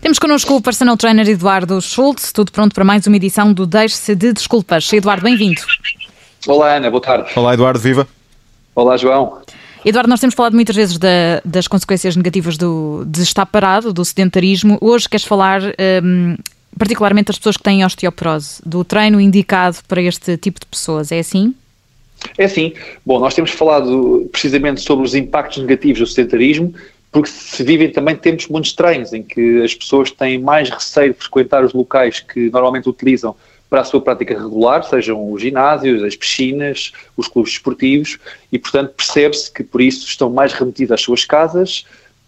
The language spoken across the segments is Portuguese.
Temos connosco o personal trainer Eduardo Schultz, tudo pronto para mais uma edição do Deixe-se de Desculpas. Eduardo, bem-vindo. Olá Ana, boa tarde. Olá Eduardo, viva. Olá João. Eduardo, nós temos falado muitas vezes da, das consequências negativas do, de estar parado, do sedentarismo. Hoje queres falar um, particularmente das pessoas que têm osteoporose, do treino indicado para este tipo de pessoas, é assim? É assim. Bom, nós temos falado precisamente sobre os impactos negativos do sedentarismo, porque se vivem também tempos muito estranhos, em que as pessoas têm mais receio de frequentar os locais que normalmente utilizam para a sua prática regular, sejam os ginásios, as piscinas, os clubes esportivos, e portanto percebe-se que por isso estão mais remetidos às suas casas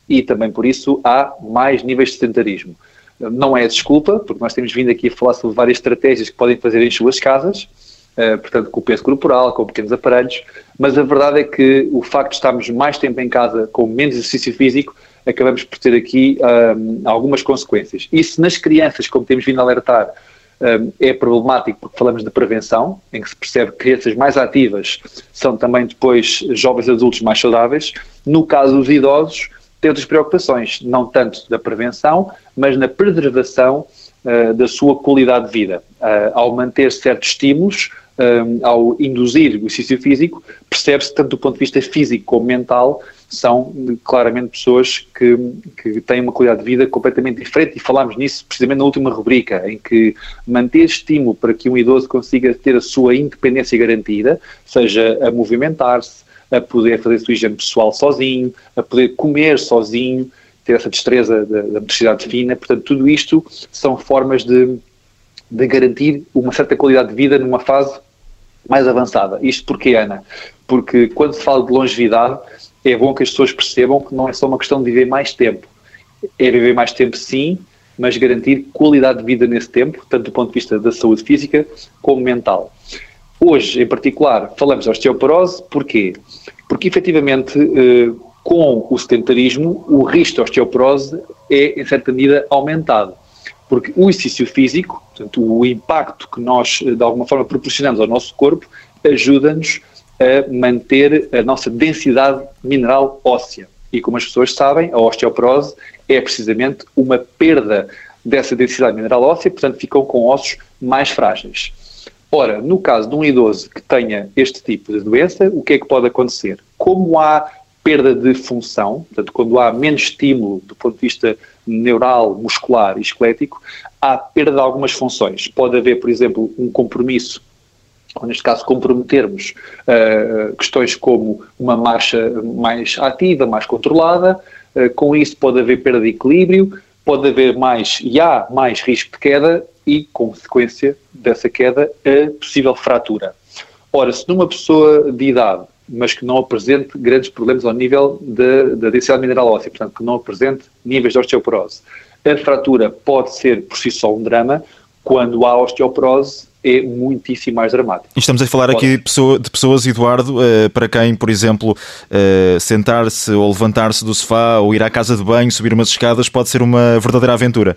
e também por isso há mais níveis de sedentarismo. Não é desculpa, porque nós temos vindo aqui a falar sobre várias estratégias que podem fazer em suas casas, Uh, portanto, com o peso corporal, com pequenos aparelhos, mas a verdade é que o facto de estarmos mais tempo em casa com menos exercício físico, acabamos por ter aqui um, algumas consequências. Isso nas crianças, como temos vindo a alertar, é problemático porque falamos de prevenção, em que se percebe que crianças mais ativas são também depois jovens adultos mais saudáveis. No caso dos idosos, tem outras preocupações, não tanto da prevenção, mas na preservação uh, da sua qualidade de vida. Uh, ao manter certos estímulos, um, ao induzir o exercício físico, percebe-se tanto do ponto de vista físico como mental são claramente pessoas que, que têm uma qualidade de vida completamente diferente e falámos nisso precisamente na última rubrica, em que manter estímulo para que um idoso consiga ter a sua independência garantida, seja a movimentar-se, a poder fazer a sua higiene pessoal sozinho, a poder comer sozinho, ter essa destreza da, da motricidade fina, portanto tudo isto são formas de, de garantir uma certa qualidade de vida numa fase mais avançada. Isto porque, Ana? Porque quando se fala de longevidade, é bom que as pessoas percebam que não é só uma questão de viver mais tempo. É viver mais tempo, sim, mas garantir qualidade de vida nesse tempo, tanto do ponto de vista da saúde física como mental. Hoje, em particular, falamos de osteoporose, porquê? Porque, efetivamente, eh, com o sedentarismo, o risco de osteoporose é, em certa medida, aumentado. Porque o exercício físico, portanto, o impacto que nós, de alguma forma, proporcionamos ao nosso corpo, ajuda-nos a manter a nossa densidade mineral óssea. E como as pessoas sabem, a osteoporose é precisamente uma perda dessa densidade mineral óssea, portanto ficam com ossos mais frágeis. Ora, no caso de um idoso que tenha este tipo de doença, o que é que pode acontecer? Como há perda de função, portanto, quando há menos estímulo do ponto de vista neural, muscular e esquelético, há perda de algumas funções. Pode haver, por exemplo, um compromisso ou neste caso comprometermos uh, questões como uma marcha mais ativa, mais controlada, uh, com isso pode haver perda de equilíbrio, pode haver mais e há mais risco de queda e, consequência dessa queda, a possível fratura. Ora, se numa pessoa de idade, mas que não apresente grandes problemas ao nível da densidade mineral óssea, portanto, que não apresente níveis de osteoporose, a fratura pode ser por si só um drama, quando há osteoporose é muitíssimo mais dramático. E estamos a falar Pode. aqui de pessoas, Eduardo, eh, para quem, por exemplo, eh, sentar-se ou levantar-se do sofá ou ir à casa de banho, subir umas escadas, pode ser uma verdadeira aventura.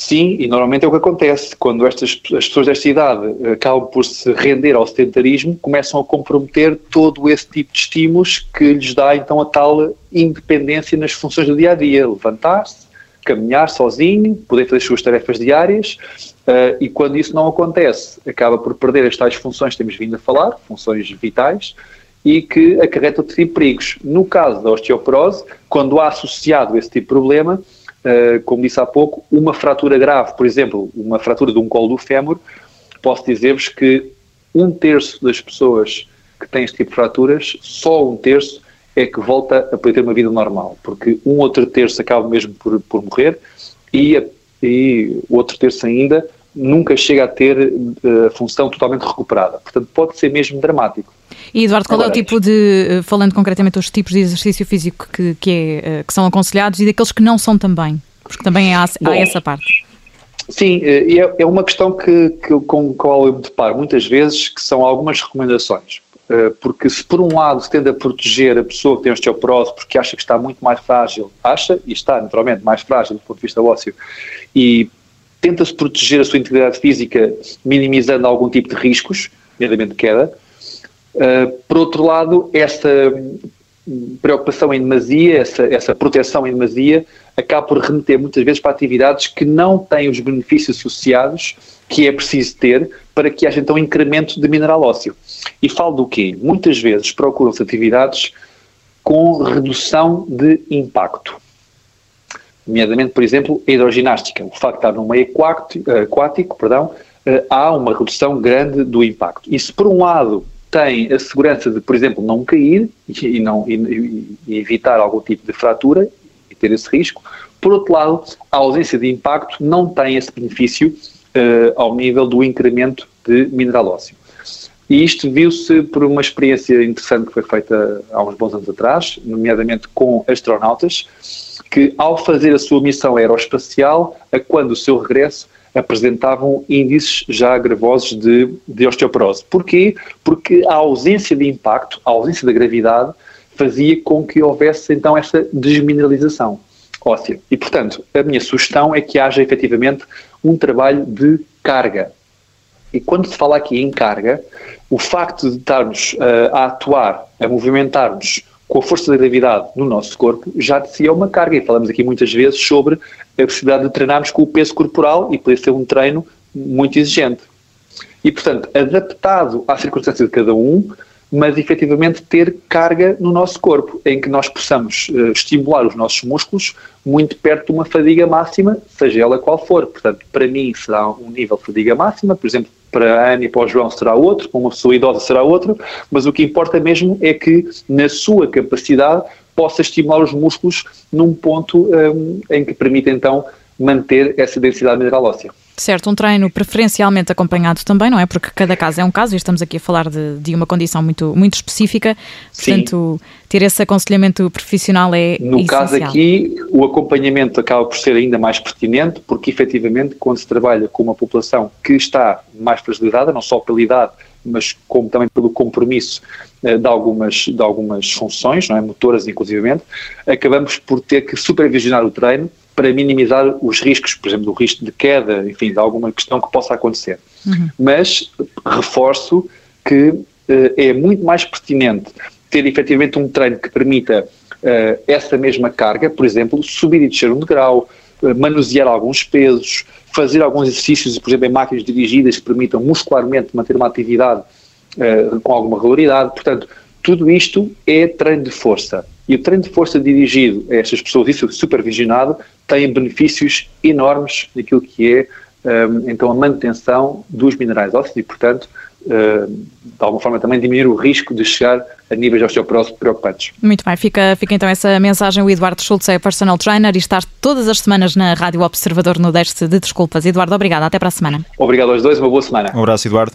Sim, e normalmente é o que acontece. Quando estas, as pessoas desta idade acabam por se render ao sedentarismo, começam a comprometer todo esse tipo de estímulos que lhes dá então a tal independência nas funções do dia a dia. Levantar-se, caminhar sozinho, poder fazer as suas tarefas diárias uh, e quando isso não acontece, acaba por perder as tais funções que temos vindo a falar, funções vitais, e que acarreta outro tipo de perigos. No caso da osteoporose, quando há associado esse tipo de problema, uh, como disse há pouco, uma fratura grave, por exemplo, uma fratura de um colo do fémur, posso dizer-vos que um terço das pessoas que têm este tipo de fraturas, só um terço é que volta a poder ter uma vida normal, porque um outro terço acaba mesmo por, por morrer e, e outro terço ainda nunca chega a ter eh, a função totalmente recuperada. Portanto, pode ser mesmo dramático. E Eduardo, qual Agora, é o tipo de, eh, falando concretamente dos tipos de exercício físico que, que, é, eh, que são aconselhados e daqueles que não são também? Porque também há, Bom, há essa parte. Sim, é, é uma questão que, que, com a qual eu me deparo muitas vezes, que são algumas recomendações. Porque se por um lado se tende a proteger a pessoa que tem osteoporose porque acha que está muito mais frágil, acha e está naturalmente mais frágil do ponto de vista ósseo, e tenta-se proteger a sua integridade física minimizando algum tipo de riscos, nomeadamente queda. Uh, por outro lado, essa preocupação em demasia, essa, essa proteção em demasia, acaba por remeter muitas vezes para atividades que não têm os benefícios associados que é preciso ter para que haja então um incremento de mineral ósseo. E falo do quê? Muitas vezes procuram-se atividades com redução de impacto. Nomeadamente, por exemplo, a hidroginástica. O facto de estar no meio aquático, aquático perdão, eh, há uma redução grande do impacto. Se por um lado tem a segurança de, por exemplo, não cair e, não, e, e evitar algum tipo de fratura e ter esse risco, por outro lado, a ausência de impacto não tem esse benefício uh, ao nível do incremento de mineral ósseo. E isto viu-se por uma experiência interessante que foi feita há uns bons anos atrás, nomeadamente com astronautas, que ao fazer a sua missão aeroespacial, a quando o seu regresso, apresentavam índices já gravosos de, de osteoporose. Porquê? Porque a ausência de impacto, a ausência da gravidade, fazia com que houvesse então essa desmineralização óssea. E, portanto, a minha sugestão é que haja efetivamente um trabalho de carga. E quando se fala aqui em carga, o facto de estarmos uh, a atuar, a movimentar-nos com a força da gravidade no nosso corpo, já de si é uma carga. E falamos aqui muitas vezes sobre a possibilidade de treinarmos com o peso corporal e poder ser um treino muito exigente. E, portanto, adaptado à circunstância de cada um, mas efetivamente ter carga no nosso corpo, em que nós possamos uh, estimular os nossos músculos muito perto de uma fadiga máxima, seja ela qual for. Portanto, para mim será um nível de fadiga máxima, por exemplo, para a Ana e para o João será outro, para uma pessoa idosa será outro, mas o que importa mesmo é que, na sua capacidade, possa estimular os músculos num ponto um, em que permita então manter essa densidade mineral óssea. Certo, um treino preferencialmente acompanhado também, não é? Porque cada caso é um caso e estamos aqui a falar de, de uma condição muito, muito específica, portanto, Sim. ter esse aconselhamento profissional é No essencial. caso aqui, o acompanhamento acaba por ser ainda mais pertinente, porque efetivamente, quando se trabalha com uma população que está mais fragilizada, não só pela idade, mas como também pelo compromisso eh, de algumas, de algumas funções, não é? motoras inclusivamente, acabamos por ter que supervisionar o treino para minimizar os riscos, por exemplo, do risco de queda, enfim, de alguma questão que possa acontecer. Uhum. Mas reforço que uh, é muito mais pertinente ter efetivamente um treino que permita uh, essa mesma carga, por exemplo, subir e descer um degrau, manusear alguns pesos, fazer alguns exercícios, por exemplo, em máquinas dirigidas que permitam muscularmente manter uma atividade com alguma regularidade. Portanto, tudo isto é treino de força. E o treino de força dirigido a estas pessoas, isso supervisionado, tem benefícios enormes naquilo que é um, então a manutenção dos minerais ósseos e, portanto, uh, de alguma forma também diminuir o risco de chegar a níveis de osteoporose preocupantes. Muito bem, fica, fica então essa mensagem. O Eduardo Schultz é personal trainer e está todas as semanas na Rádio Observador no Deste de Desculpas. Eduardo, obrigado. Até para a semana. Obrigado aos dois. Uma boa semana. Um abraço, Eduardo.